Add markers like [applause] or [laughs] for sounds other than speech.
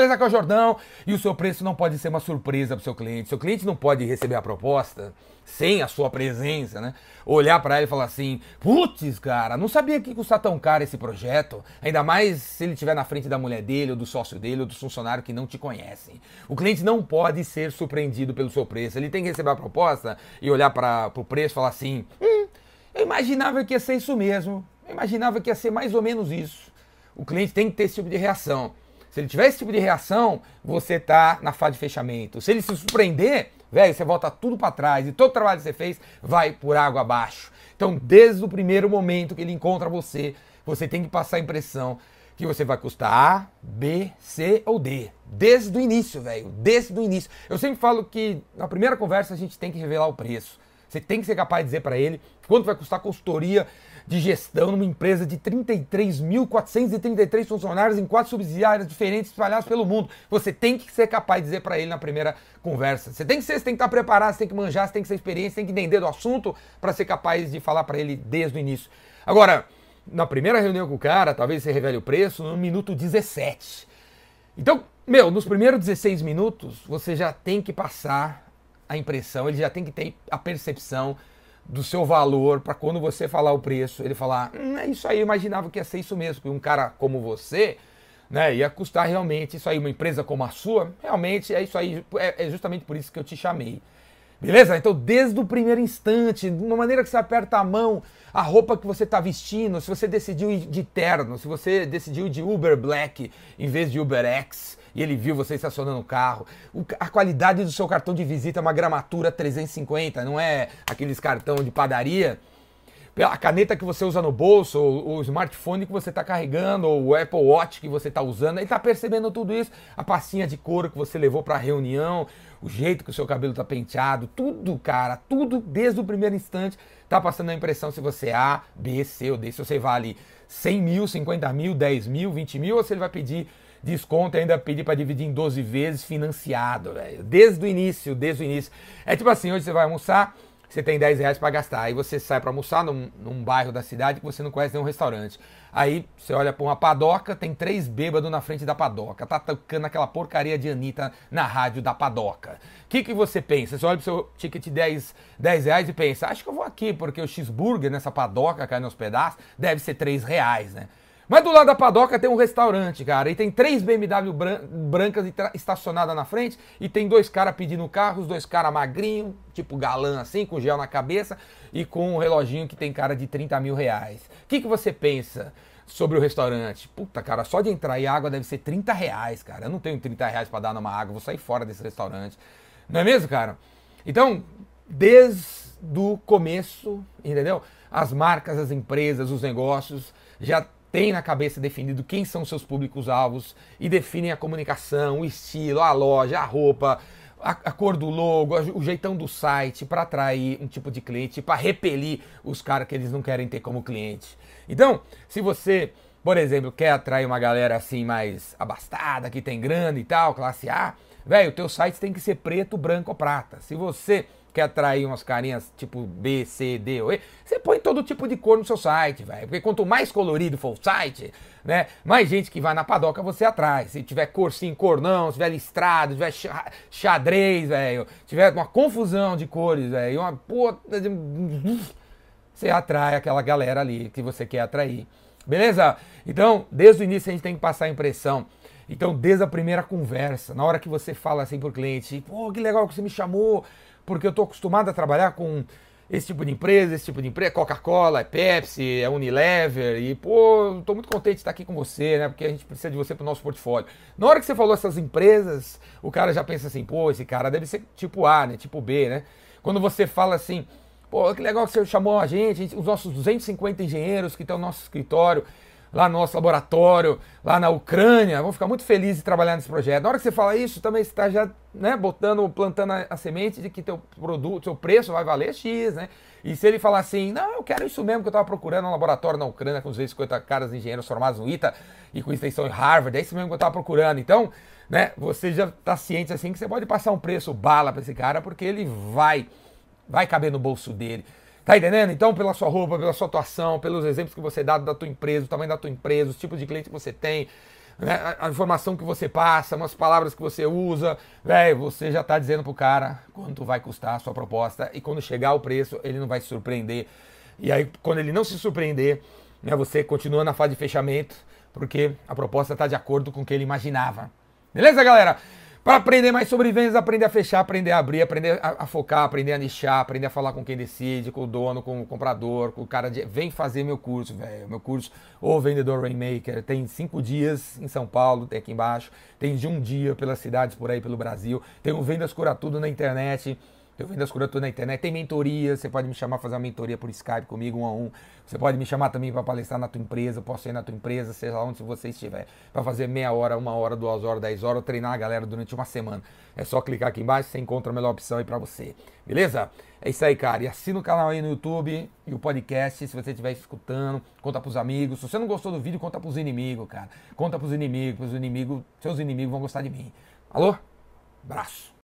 beleza, o Jordão. E o seu preço não pode ser uma surpresa para o seu cliente. Seu cliente não pode receber a proposta sem a sua presença, né? Olhar para ele e falar assim: putz, cara, não sabia que custar tão caro esse projeto. Ainda mais se ele estiver na frente da mulher dele, ou do sócio dele, ou do funcionário que não te conhecem. O cliente não pode ser surpreendido pelo seu preço. Ele tem que receber a proposta e olhar para o preço e falar assim: hum, eu imaginava que ia ser isso mesmo. Eu imaginava que ia ser mais ou menos isso. O cliente tem que ter esse tipo de reação. Se ele tiver esse tipo de reação, você está na fase de fechamento. Se ele se surpreender, velho, você volta tudo para trás e todo o trabalho que você fez vai por água abaixo. Então, desde o primeiro momento que ele encontra você, você tem que passar a impressão que você vai custar A, B, C ou D. Desde o início, velho. Desde o início. Eu sempre falo que na primeira conversa a gente tem que revelar o preço. Você tem que ser capaz de dizer para ele quanto vai custar a consultoria de gestão numa empresa de 33.433 funcionários em quatro subsidiárias diferentes espalhadas pelo mundo. Você tem que ser capaz de dizer para ele na primeira conversa. Você tem que ser, você tem que estar preparado, você tem que manjar, você tem que ser experiente, você tem que entender do assunto para ser capaz de falar para ele desde o início. Agora, na primeira reunião com o cara, talvez você revele o preço no minuto 17. Então, meu, nos primeiros 16 minutos, você já tem que passar a impressão, ele já tem que ter a percepção do seu valor para quando você falar o preço, ele falar, hum, é isso aí, eu imaginava que ia ser isso mesmo, que um cara como você, né, ia custar realmente isso aí, uma empresa como a sua, realmente é isso aí, é, é justamente por isso que eu te chamei. Beleza? Então, desde o primeiro instante, de uma maneira que você aperta a mão, a roupa que você está vestindo, se você decidiu ir de terno, se você decidiu ir de Uber Black em vez de Uber X, e ele viu você estacionando o carro. A qualidade do seu cartão de visita é uma gramatura 350, não é aqueles cartão de padaria. A caneta que você usa no bolso, ou o smartphone que você está carregando, ou o Apple Watch que você está usando, ele está percebendo tudo isso. A pastinha de couro que você levou para a reunião, o jeito que o seu cabelo está penteado, tudo, cara, tudo desde o primeiro instante está passando a impressão se você é A, B, C ou D, se você vale 100 mil, 50 mil, 10 mil, 20 mil, ou se ele vai pedir desconto e ainda pedir para dividir em 12 vezes financiado, velho. Desde o início, desde o início. É tipo assim, hoje você vai almoçar, você tem 10 reais para gastar. Aí você sai para almoçar num, num, bairro da cidade que você não conhece nenhum restaurante. Aí você olha para uma padoca, tem três bêbados na frente da padoca. Tá tocando aquela porcaria de Anitta na rádio da padoca. O que, que você pensa? Você olha pro seu ticket de 10, 10 reais e pensa, acho que eu vou aqui, porque o cheeseburger nessa padoca cai nos pedaços deve ser 3 reais, né? Mas do lado da padoca tem um restaurante, cara, e tem três BMW bran brancas estacionadas na frente, e tem dois caras pedindo carro, os dois caras magrinhos, tipo galã assim, com gel na cabeça, e com um reloginho que tem cara de 30 mil reais. O que, que você pensa sobre o restaurante? Puta, cara, só de entrar e água deve ser 30 reais, cara. Eu não tenho 30 reais pra dar numa água, vou sair fora desse restaurante. Não é mesmo, cara? Então, desde o começo, entendeu? As marcas, as empresas, os negócios já tem na cabeça definido quem são seus públicos-alvos e definem a comunicação, o estilo, a loja, a roupa, a, a cor do logo, o jeitão do site para atrair um tipo de cliente, para repelir os caras que eles não querem ter como cliente. Então, se você, por exemplo, quer atrair uma galera assim mais abastada, que tem grana e tal, classe A, velho, o teu site tem que ser preto, branco ou prata. Se você quer atrair umas carinhas tipo B, C, D ou E, você põe todo tipo de cor no seu site, velho. Porque quanto mais colorido for o site, né, mais gente que vai na padoca você atrai. Se tiver cor sim, cor não, se tiver listrado, se tiver xadrez, velho, tiver uma confusão de cores, velho, uma puta [laughs] você atrai aquela galera ali que você quer atrair. Beleza? Então, desde o início a gente tem que passar a impressão. Então, desde a primeira conversa, na hora que você fala assim pro cliente, pô, que legal que você me chamou, porque eu estou acostumado a trabalhar com esse tipo de empresa, esse tipo de empresa, Coca-Cola, é Pepsi, é Unilever, e pô, estou muito contente de estar aqui com você, né? Porque a gente precisa de você para o nosso portfólio. Na hora que você falou essas empresas, o cara já pensa assim, pô, esse cara deve ser tipo A, né? Tipo B, né? Quando você fala assim, pô, que legal que você chamou a gente, os nossos 250 engenheiros que estão no nosso escritório, lá no nosso laboratório, lá na Ucrânia, vão ficar muito felizes de trabalhar nesse projeto. Na hora que você fala isso, também está já né, botando, plantando a, a, semente de que teu produto, seu preço vai valer X, né? E se ele falar assim, não, eu quero isso mesmo que eu estava procurando no laboratório na Ucrânia com 250 caras engenheiros formados no ITA e com extensão em Harvard, é isso mesmo que eu estava procurando. Então, né, você já está ciente assim que você pode passar um preço bala para esse cara porque ele vai, vai caber no bolso dele. Tá entendendo? Então, pela sua roupa, pela sua atuação, pelos exemplos que você dá da tua empresa, o tamanho da tua empresa, os tipos de cliente que você tem, né, a, informação que você passa, umas palavras que você usa, velho, você já está dizendo pro cara quanto vai custar a sua proposta e quando chegar o preço, ele não vai se surpreender. E aí, quando ele não se surpreender, né, você continua na fase de fechamento, porque a proposta está de acordo com o que ele imaginava. Beleza, galera? Para aprender mais sobre vendas, aprender a fechar, aprender a abrir, aprender a, a, focar, aprender a nichar, aprender a falar com quem decide, com o dono, com o comprador, com o cara de. Vem fazer meu curso, velho. Meu curso, o Vendedor Rainmaker, tem cinco dias em São Paulo, tem aqui embaixo. Tem de um dia pelas cidades por aí pelo Brasil. Tem o Vendas Cura Tudo na internet. Eu vendo as curaturas na internet, tem mentoria, você pode me chamar fazer uma mentoria por Skype comigo, um a um. Você pode me chamar também para palestrar na tua empresa, posso ir na tua empresa, seja onde você estiver, para fazer meia hora, uma hora, duas horas, dez horas, treinar a galera durante uma semana. É só clicar aqui embaixo, você encontra a melhor opção aí para você. Beleza? É isso aí, cara. E assina o canal aí no YouTube e o podcast, se você estiver escutando, conta pros amigos. Se você não gostou do vídeo, conta pros inimigos, cara. Conta pros inimigos, pros inimigos, seus inimigos vão gostar de mim. Alô? Abraço.